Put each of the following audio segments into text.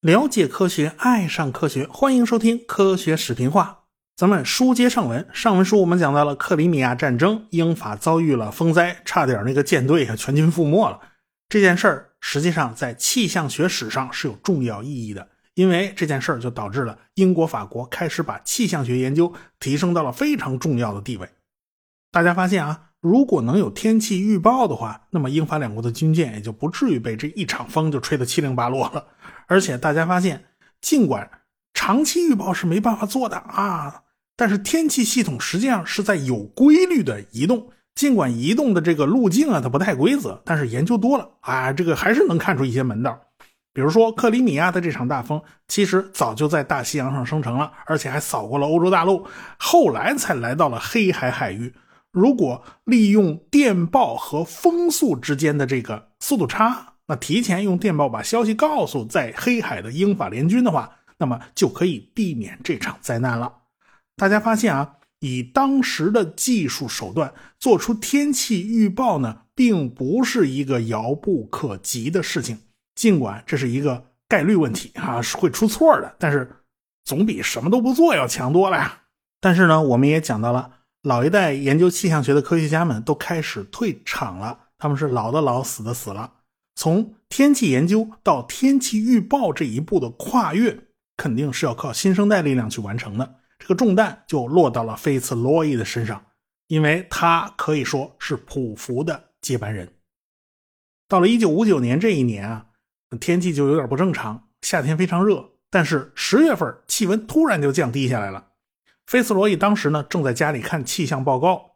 了解科学，爱上科学，欢迎收听《科学视频化》。咱们书接上文，上文书我们讲到了克里米亚战争，英法遭遇了风灾，差点那个舰队啊全军覆没了。这件事儿实际上在气象学史上是有重要意义的，因为这件事儿就导致了英国、法国开始把气象学研究提升到了非常重要的地位。大家发现啊，如果能有天气预报的话，那么英法两国的军舰也就不至于被这一场风就吹得七零八落了。而且大家发现，尽管长期预报是没办法做的啊。但是天气系统实际上是在有规律的移动，尽管移动的这个路径啊它不太规则，但是研究多了啊，这个还是能看出一些门道。比如说克里米亚的这场大风，其实早就在大西洋上生成了，而且还扫过了欧洲大陆，后来才来到了黑海海域。如果利用电报和风速之间的这个速度差，那提前用电报把消息告诉在黑海的英法联军的话，那么就可以避免这场灾难了。大家发现啊，以当时的技术手段做出天气预报呢，并不是一个遥不可及的事情。尽管这是一个概率问题啊，是会出错的，但是总比什么都不做要强多了呀。但是呢，我们也讲到了，老一代研究气象学的科学家们都开始退场了，他们是老的老，死的死了。从天气研究到天气预报这一步的跨越，肯定是要靠新生代力量去完成的。这个重担就落到了菲茨罗伊的身上，因为他可以说是普福的接班人。到了一九五九年这一年啊，天气就有点不正常，夏天非常热，但是十月份气温突然就降低下来了。菲茨罗伊当时呢正在家里看气象报告，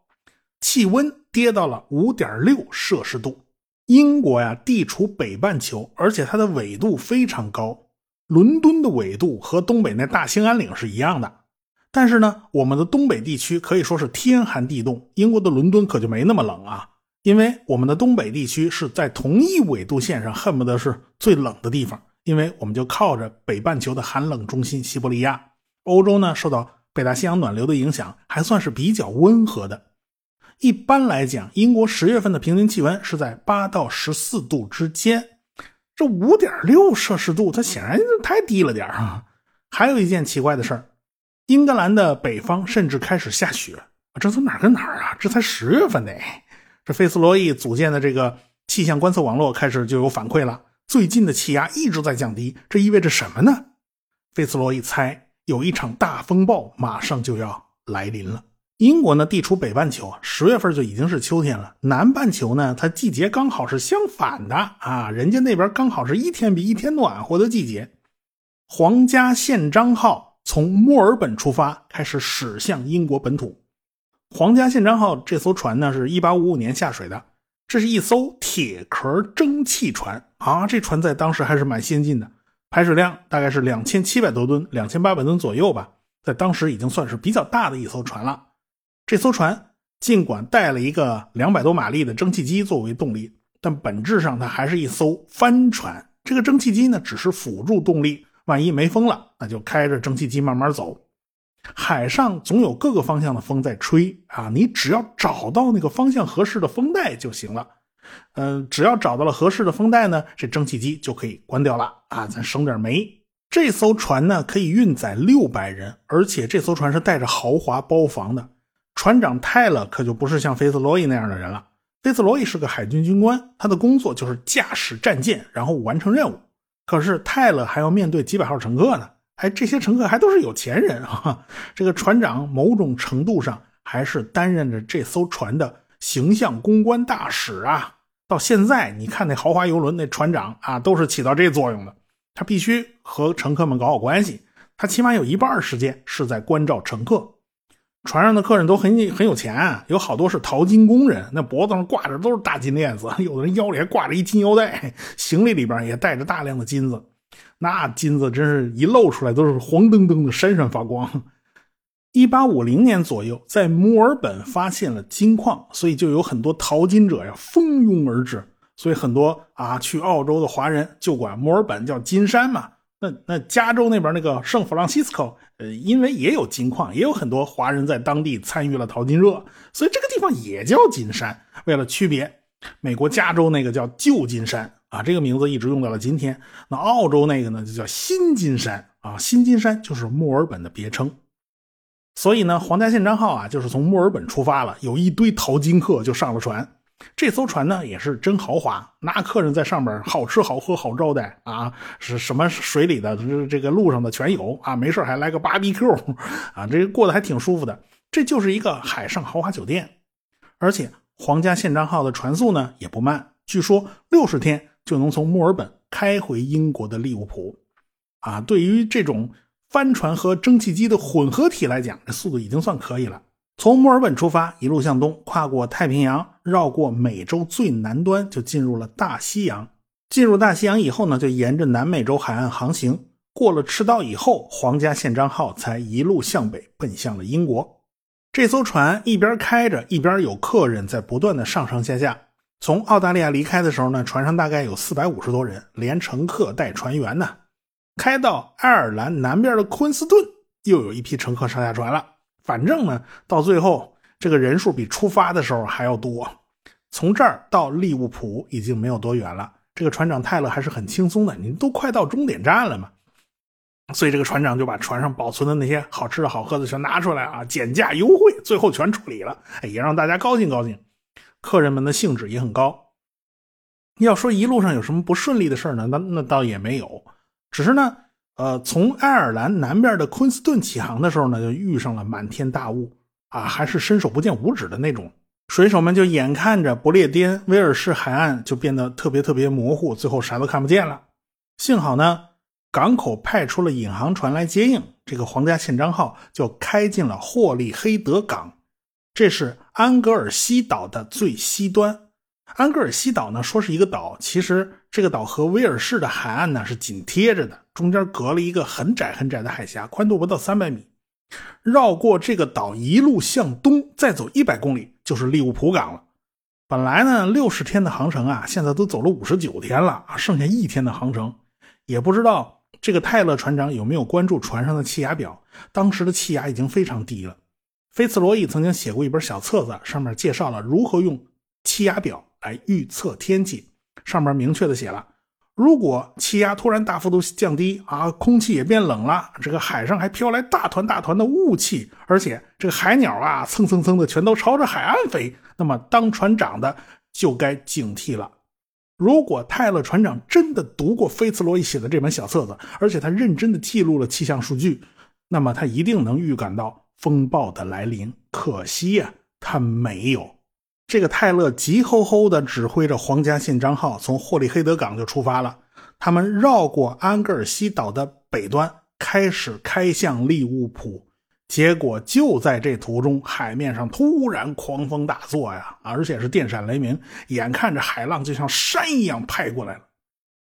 气温跌到了五点六摄氏度。英国呀地处北半球，而且它的纬度非常高，伦敦的纬度和东北那大兴安岭是一样的。但是呢，我们的东北地区可以说是天寒地冻，英国的伦敦可就没那么冷啊。因为我们的东北地区是在同一纬度线上，恨不得是最冷的地方，因为我们就靠着北半球的寒冷中心西伯利亚。欧洲呢，受到北大西洋暖流的影响，还算是比较温和的。一般来讲，英国十月份的平均气温是在八到十四度之间，这五点六摄氏度，它显然太低了点啊。还有一件奇怪的事儿。英格兰的北方甚至开始下雪，这从哪儿跟哪儿啊？这才十月份呢！这费斯罗伊组建的这个气象观测网络开始就有反馈了，最近的气压一直在降低，这意味着什么呢？费斯罗伊猜，有一场大风暴马上就要来临了。英国呢，地处北半球，十月份就已经是秋天了。南半球呢，它季节刚好是相反的啊，人家那边刚好是一天比一天暖和的季节。皇家宪章号。从墨尔本出发，开始驶向英国本土。皇家宪章号这艘船呢，是一八五五年下水的。这是一艘铁壳蒸汽船啊，这船在当时还是蛮先进的，排水量大概是两千七百多吨，两千八百吨左右吧，在当时已经算是比较大的一艘船了。这艘船尽管带了一个两百多马力的蒸汽机作为动力，但本质上它还是一艘帆船。这个蒸汽机呢，只是辅助动力。万一没风了，那就开着蒸汽机慢慢走。海上总有各个方向的风在吹啊，你只要找到那个方向合适的风带就行了。嗯，只要找到了合适的风带呢，这蒸汽机就可以关掉了啊，咱省点煤。这艘船呢可以运载六百人，而且这艘船是带着豪华包房的。船长泰勒可就不是像菲斯罗伊那样的人了。菲斯罗伊是个海军军官，他的工作就是驾驶战舰，然后完成任务。可是泰勒还要面对几百号乘客呢，哎，这些乘客还都是有钱人啊。这个船长某种程度上还是担任着这艘船的形象公关大使啊。到现在，你看那豪华游轮那船长啊，都是起到这作用的。他必须和乘客们搞好关系，他起码有一半时间是在关照乘客。船上的客人都很很有钱，有好多是淘金工人，那脖子上挂着都是大金链子，有的人腰里还挂着一金腰带，行李里边也带着大量的金子，那金子真是一露出来都是黄澄澄的，闪闪发光。一八五零年左右，在墨尔本发现了金矿，所以就有很多淘金者呀蜂拥而至，所以很多啊去澳洲的华人就管墨尔本叫金山嘛。那那加州那边那个圣弗朗西斯科，呃，因为也有金矿，也有很多华人在当地参与了淘金热，所以这个地方也叫金山。为了区别，美国加州那个叫旧金山啊，这个名字一直用到了今天。那澳洲那个呢，就叫新金山啊，新金山就是墨尔本的别称。所以呢，皇家宪章号啊，就是从墨尔本出发了，有一堆淘金客就上了船。这艘船呢也是真豪华，那客人在上面好吃好喝好招待啊，是什么水里的这这个路上的全有啊，没事还来个 BBQ 啊，这过得还挺舒服的。这就是一个海上豪华酒店，而且皇家宪章号的船速呢也不慢，据说六十天就能从墨尔本开回英国的利物浦。啊，对于这种帆船和蒸汽机的混合体来讲，这速度已经算可以了。从墨尔本出发，一路向东，跨过太平洋，绕过美洲最南端，就进入了大西洋。进入大西洋以后呢，就沿着南美洲海岸航行。过了赤道以后，皇家宪章号才一路向北奔向了英国。这艘船一边开着，一边有客人在不断的上上下下。从澳大利亚离开的时候呢，船上大概有四百五十多人，连乘客带船员呢。开到爱尔兰南边的昆斯顿，又有一批乘客上下船了。反正呢，到最后这个人数比出发的时候还要多。从这儿到利物浦已经没有多远了。这个船长泰勒还是很轻松的，你都快到终点站了嘛。所以这个船长就把船上保存的那些好吃的好喝的全拿出来啊，减价优惠，最后全处理了，也让大家高兴高兴。客人们的兴致也很高。要说一路上有什么不顺利的事呢？那那倒也没有，只是呢。呃，从爱尔兰南边的昆斯顿起航的时候呢，就遇上了满天大雾啊，还是伸手不见五指的那种。水手们就眼看着不列颠威尔士海岸就变得特别特别模糊，最后啥都看不见了。幸好呢，港口派出了引航船来接应，这个皇家宪章号就开进了霍利黑德港，这是安格尔西岛的最西端。安格尔西岛呢，说是一个岛，其实这个岛和威尔士的海岸呢是紧贴着的，中间隔了一个很窄很窄的海峡，宽度不到三百米。绕过这个岛，一路向东，再走一百公里就是利物浦港了。本来呢，六十天的航程啊，现在都走了五十九天了啊，剩下一天的航程。也不知道这个泰勒船长有没有关注船上的气压表，当时的气压已经非常低了。菲茨罗伊曾经写过一本小册子，上面介绍了如何用气压表。来预测天气，上面明确的写了，如果气压突然大幅度降低啊，空气也变冷了，这个海上还飘来大团大团的雾气，而且这个海鸟啊蹭蹭蹭的全都朝着海岸飞，那么当船长的就该警惕了。如果泰勒船长真的读过菲茨罗伊写的这本小册子，而且他认真的记录了气象数据，那么他一定能预感到风暴的来临。可惜呀，他没有。这个泰勒急吼吼地指挥着皇家宪章号从霍利黑德港就出发了。他们绕过安格尔西岛的北端，开始开向利物浦。结果就在这途中，海面上突然狂风大作呀，而且是电闪雷鸣，眼看着海浪就像山一样拍过来了。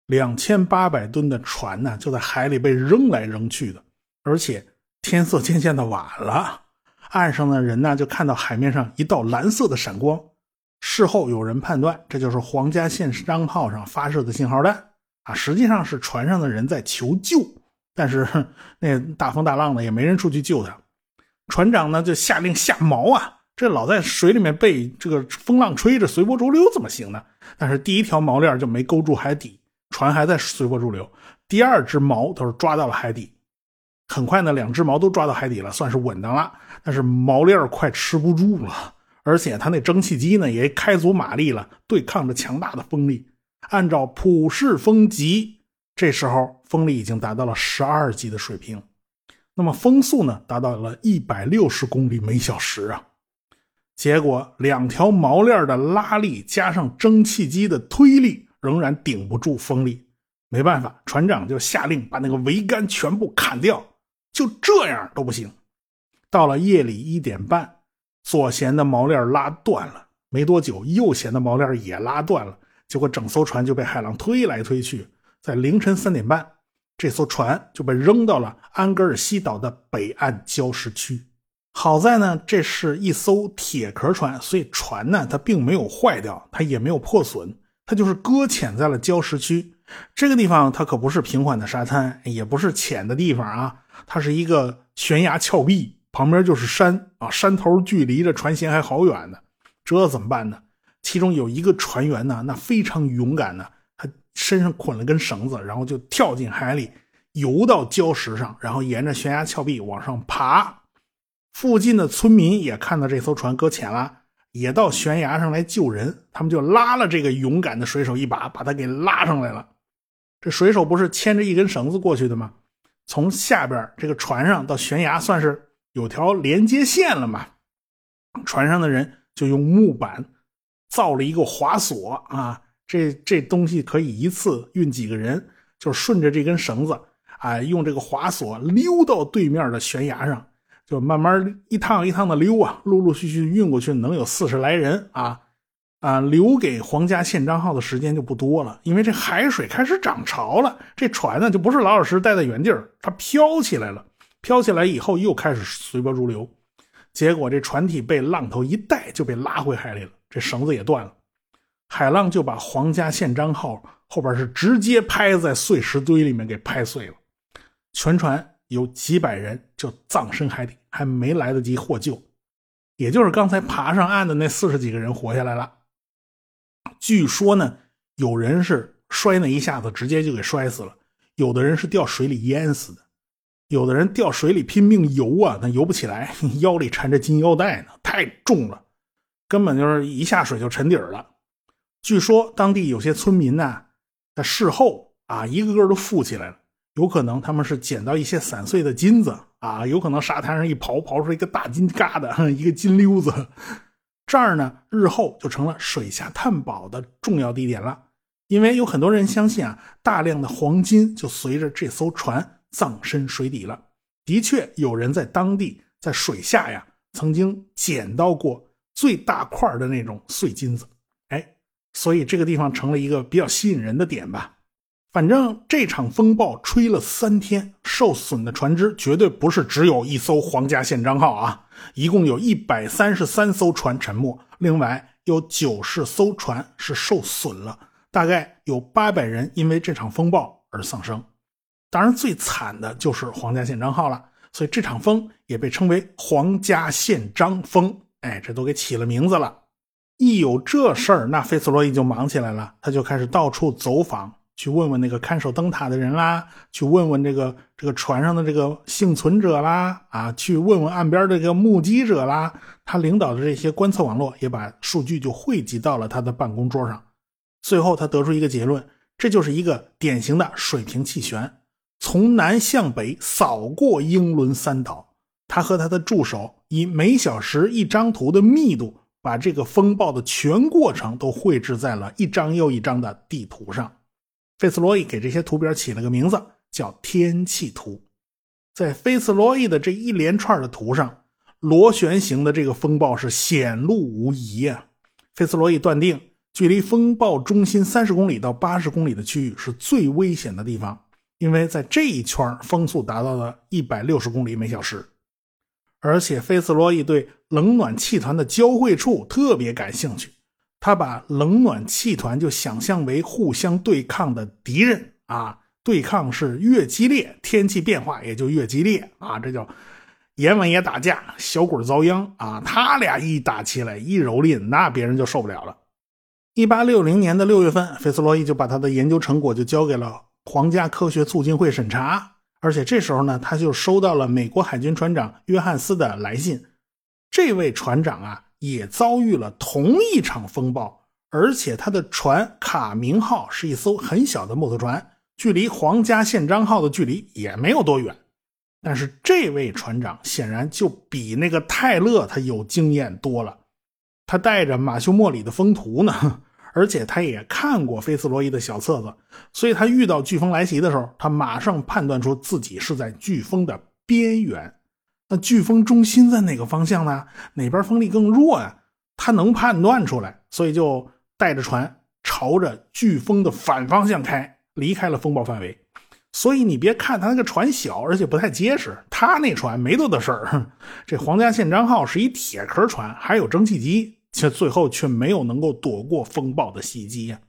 两千八百吨的船呢，就在海里被扔来扔去的。而且天色渐渐的晚了，岸上的人呢就看到海面上一道蓝色的闪光。事后有人判断，这就是皇家宪章号上发射的信号弹啊，实际上是船上的人在求救，但是那大风大浪的也没人出去救他。船长呢就下令下锚啊，这老在水里面被这个风浪吹着随波逐流怎么行呢？但是第一条锚链就没勾住海底，船还在随波逐流。第二只锚都是抓到了海底，很快呢，两只锚都抓到海底了，算是稳当了。但是锚链快吃不住了。而且它那蒸汽机呢也开足马力了，对抗着强大的风力。按照普世风级，这时候风力已经达到了十二级的水平。那么风速呢达到了一百六十公里每小时啊！结果两条锚链的拉力加上蒸汽机的推力，仍然顶不住风力。没办法，船长就下令把那个桅杆全部砍掉。就这样都不行。到了夜里一点半。左舷的锚链拉断了，没多久，右舷的锚链也拉断了，结果整艘船就被海浪推来推去。在凌晨三点半，这艘船就被扔到了安格尔西岛的北岸礁石区。好在呢，这是一艘铁壳船，所以船呢它并没有坏掉，它也没有破损，它就是搁浅在了礁石区。这个地方它可不是平缓的沙滩，也不是浅的地方啊，它是一个悬崖峭壁，旁边就是山啊，山头距离着船舷还好远呢。这怎么办呢？其中有一个船员呢，那非常勇敢呢，他身上捆了根绳子，然后就跳进海里，游到礁石上，然后沿着悬崖峭壁往上爬。附近的村民也看到这艘船搁浅了。也到悬崖上来救人，他们就拉了这个勇敢的水手一把，把他给拉上来了。这水手不是牵着一根绳子过去的吗？从下边这个船上到悬崖算是有条连接线了嘛。船上的人就用木板造了一个滑索啊，这这东西可以一次运几个人，就顺着这根绳子啊，用这个滑索溜到对面的悬崖上。就慢慢一趟一趟的溜啊，陆陆续续运过去，能有四十来人啊啊！留给皇家宪章号的时间就不多了，因为这海水开始涨潮了，这船呢就不是老老实实待在原地儿，它飘起来了。飘起来以后又开始随波逐流，结果这船体被浪头一带就被拉回海里了，这绳子也断了，海浪就把皇家宪章号后边是直接拍在碎石堆里面给拍碎了，全船。有几百人就葬身海底，还没来得及获救，也就是刚才爬上岸的那四十几个人活下来了。据说呢，有人是摔那一下子直接就给摔死了，有的人是掉水里淹死的，有的人掉水里拼命游啊，那游不起来，腰里缠着金腰带呢，太重了，根本就是一下水就沉底了。据说当地有些村民呢，在事后啊，一个个都富起来了。有可能他们是捡到一些散碎的金子啊，有可能沙滩上一刨刨出一个大金疙瘩，一个金溜子。这儿呢，日后就成了水下探宝的重要地点了。因为有很多人相信啊，大量的黄金就随着这艘船葬身水底了。的确，有人在当地在水下呀，曾经捡到过最大块的那种碎金子。哎，所以这个地方成了一个比较吸引人的点吧。反正这场风暴吹了三天，受损的船只绝对不是只有一艘皇家宪章号啊，一共有一百三十三艘船沉没，另外有九十艘船是受损了，大概有八百人因为这场风暴而丧生。当然，最惨的就是皇家宪章号了，所以这场风也被称为皇家宪章风。哎，这都给起了名字了。一有这事儿，那费斯罗伊就忙起来了，他就开始到处走访。去问问那个看守灯塔的人啦，去问问这个这个船上的这个幸存者啦，啊，去问问岸边的这个目击者啦。他领导的这些观测网络也把数据就汇集到了他的办公桌上。最后他得出一个结论，这就是一个典型的水平气旋，从南向北扫过英伦三岛。他和他的助手以每小时一张图的密度，把这个风暴的全过程都绘制在了一张又一张的地图上。费斯罗伊给这些图表起了个名字，叫天气图。在费斯罗伊的这一连串的图上，螺旋形的这个风暴是显露无遗呀。费斯罗伊断定，距离风暴中心三十公里到八十公里的区域是最危险的地方，因为在这一圈风速达到了一百六十公里每小时。而且，费斯罗伊对冷暖气团的交汇处特别感兴趣。他把冷暖气团就想象为互相对抗的敌人啊，对抗是越激烈，天气变化也就越激烈啊，这叫阎王爷打架，小鬼遭殃啊。他俩一打起来，一蹂躏，那别人就受不了了。一八六零年的六月份，费斯罗伊就把他的研究成果就交给了皇家科学促进会审查，而且这时候呢，他就收到了美国海军船长约翰斯的来信。这位船长啊。也遭遇了同一场风暴，而且他的船卡明号是一艘很小的木头船，距离皇家宪章号的距离也没有多远。但是这位船长显然就比那个泰勒他有经验多了，他带着马修·莫里的风图呢，而且他也看过菲斯罗伊的小册子，所以他遇到飓风来袭的时候，他马上判断出自己是在飓风的边缘。那飓风中心在哪个方向呢？哪边风力更弱呀？他能判断出来，所以就带着船朝着飓风的反方向开，离开了风暴范围。所以你别看他那个船小，而且不太结实，他那船没多大事儿。这皇家宪章号是一铁壳船，还有蒸汽机，却最后却没有能够躲过风暴的袭击呀。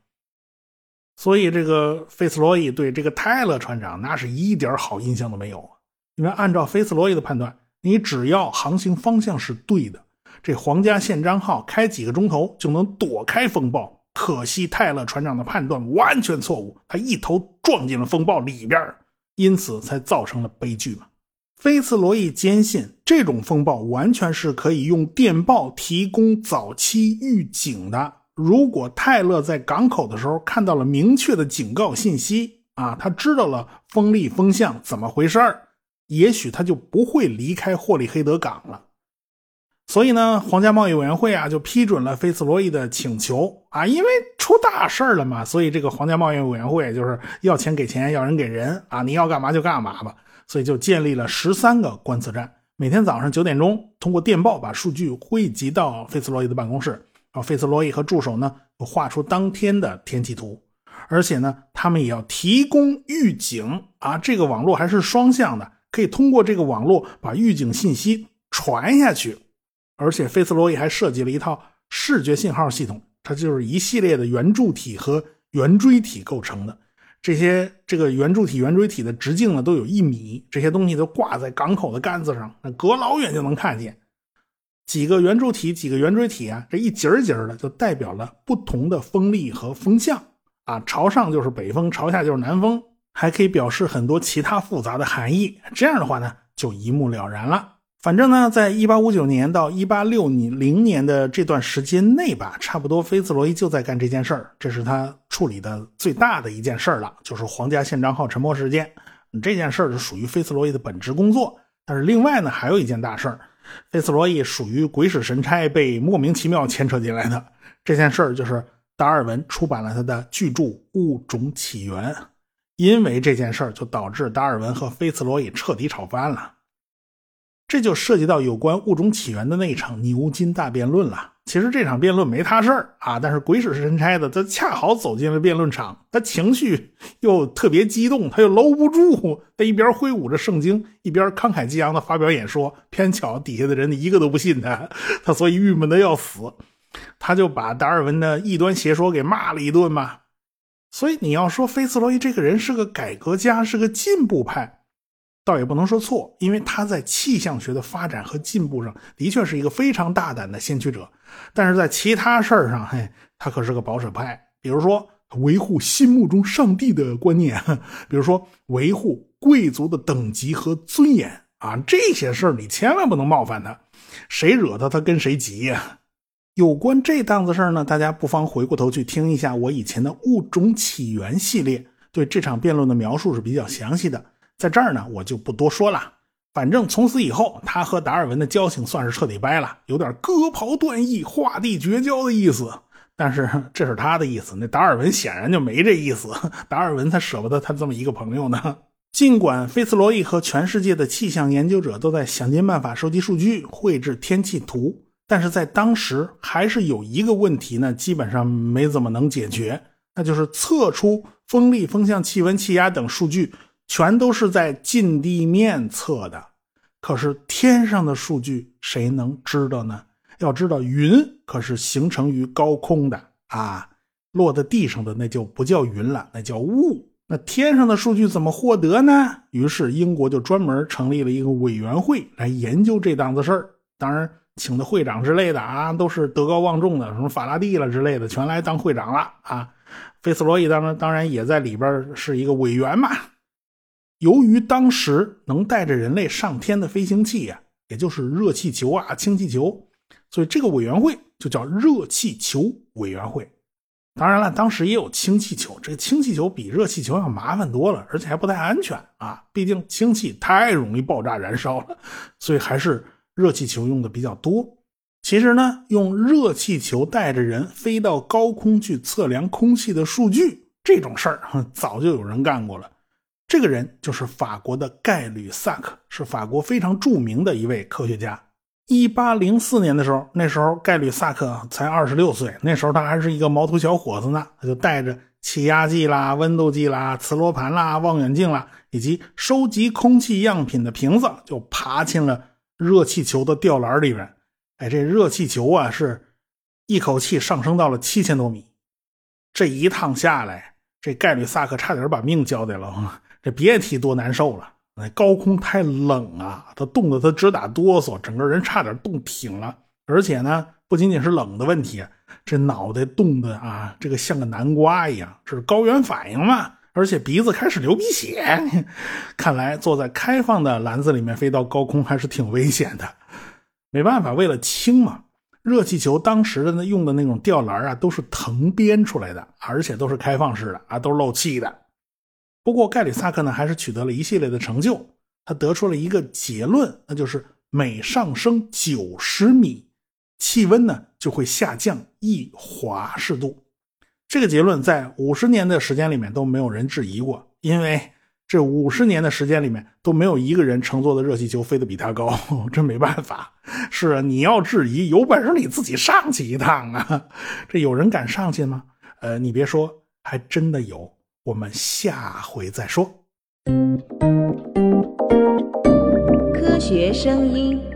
所以这个费茨罗伊对这个泰勒船长那是一点好印象都没有。因为按照费茨罗伊的判断，你只要航行方向是对的，这皇家宪章号开几个钟头就能躲开风暴。可惜泰勒船长的判断完全错误，他一头撞进了风暴里边，因此才造成了悲剧嘛。菲茨罗伊坚信，这种风暴完全是可以用电报提供早期预警的。如果泰勒在港口的时候看到了明确的警告信息啊，他知道了风力风向怎么回事儿，也许他就不会离开霍利黑德港了。所以呢，皇家贸易委员会啊就批准了菲茨罗伊的请求啊，因为出大事了嘛，所以这个皇家贸易委员会就是要钱给钱，要人给人啊，你要干嘛就干嘛吧。所以就建立了十三个观测站，每天早上九点钟通过电报把数据汇集到费斯罗伊的办公室，然后费斯罗伊和助手呢画出当天的天气图，而且呢他们也要提供预警。啊，这个网络还是双向的，可以通过这个网络把预警信息传下去，而且费斯罗伊还设计了一套视觉信号系统，它就是一系列的圆柱体和圆锥体构成的。这些这个圆柱体、圆锥体的直径呢，都有一米。这些东西都挂在港口的杆子上，那隔老远就能看见。几个圆柱体、几个圆锥体啊，这一节儿节儿的，就代表了不同的风力和风向啊。朝上就是北风，朝下就是南风，还可以表示很多其他复杂的含义。这样的话呢，就一目了然了。反正呢，在一八五九年到一八六零年的这段时间内吧，差不多菲茨罗伊就在干这件事儿，这是他处理的最大的一件事儿了，就是皇家宪章号沉没事件。这件事儿是属于菲茨罗伊的本职工作。但是另外呢，还有一件大事儿，菲茨罗伊属于鬼使神差被莫名其妙牵扯进来的。这件事儿就是达尔文出版了他的巨著《物种起源》，因为这件事儿就导致达尔文和菲茨罗伊彻底吵翻了。这就涉及到有关物种起源的那一场牛津大辩论了。其实这场辩论没他事儿啊，但是鬼使神差的，他恰好走进了辩论场，他情绪又特别激动，他又搂不住，他一边挥舞着圣经，一边慷慨激昂的发表演说。偏巧底下的人一个都不信他，他所以郁闷的要死，他就把达尔文的异端邪说给骂了一顿嘛。所以你要说菲茨罗伊这个人是个改革家，是个进步派。倒也不能说错，因为他在气象学的发展和进步上的确是一个非常大胆的先驱者，但是在其他事儿上，嘿，他可是个保守派。比如说维护心目中上帝的观念，比如说维护贵族的等级和尊严啊，这些事儿你千万不能冒犯他，谁惹他，他跟谁急呀。有关这档子事儿呢，大家不妨回过头去听一下我以前的物种起源系列，对这场辩论的描述是比较详细的。在这儿呢，我就不多说了。反正从此以后，他和达尔文的交情算是彻底掰了，有点割袍断义、画地绝交的意思。但是这是他的意思，那达尔文显然就没这意思。达尔文才舍不得他这么一个朋友呢。尽管菲茨罗伊和全世界的气象研究者都在想尽办法收集数据、绘制天气图，但是在当时还是有一个问题呢，基本上没怎么能解决，那就是测出风力、风向、气温、气压等数据。全都是在近地面测的，可是天上的数据谁能知道呢？要知道，云可是形成于高空的啊，落在地上的那就不叫云了，那叫雾。那天上的数据怎么获得呢？于是英国就专门成立了一个委员会来研究这档子事儿。当然，请的会长之类的啊，都是德高望重的，什么法拉第了之类的，全来当会长了啊。费斯罗伊当然当然也在里边是一个委员嘛。由于当时能带着人类上天的飞行器呀，也就是热气球啊、氢气球，所以这个委员会就叫热气球委员会。当然了，当时也有氢气球，这个氢气球比热气球要麻烦多了，而且还不太安全啊。毕竟氢气太容易爆炸燃烧了，所以还是热气球用的比较多。其实呢，用热气球带着人飞到高空去测量空气的数据，这种事儿早就有人干过了。这个人就是法国的盖吕萨克，是法国非常著名的一位科学家。一八零四年的时候，那时候盖吕萨克才二十六岁，那时候他还是一个毛头小伙子呢。他就带着气压计啦、温度计啦、磁罗盘啦、望远镜啦，以及收集空气样品的瓶子，就爬进了热气球的吊篮里边。哎，这热气球啊，是一口气上升到了七千多米。这一趟下来。这盖吕萨克差点把命交代了，这别提多难受了。那高空太冷啊，他冻得他直打哆嗦，整个人差点冻挺了。而且呢，不仅仅是冷的问题，这脑袋冻得啊，这个像个南瓜一样，这是高原反应嘛。而且鼻子开始流鼻血，看来坐在开放的篮子里面飞到高空还是挺危险的。没办法，为了轻嘛，热气球当时的那用的那种吊篮啊，都是藤编出来的，而且都是开放式的啊，都是漏气的。不过盖里萨克呢，还是取得了一系列的成就，他得出了一个结论，那就是每上升九十米，气温呢就会下降一华氏度。这个结论在五十年的时间里面都没有人质疑过，因为这五十年的时间里面都没有一个人乘坐的热气球飞得比他高，真没办法。是啊，你要质疑，有本事你自己上去一趟啊！这有人敢上去吗？呃，你别说，还真的有。我们下回再说。科学声音。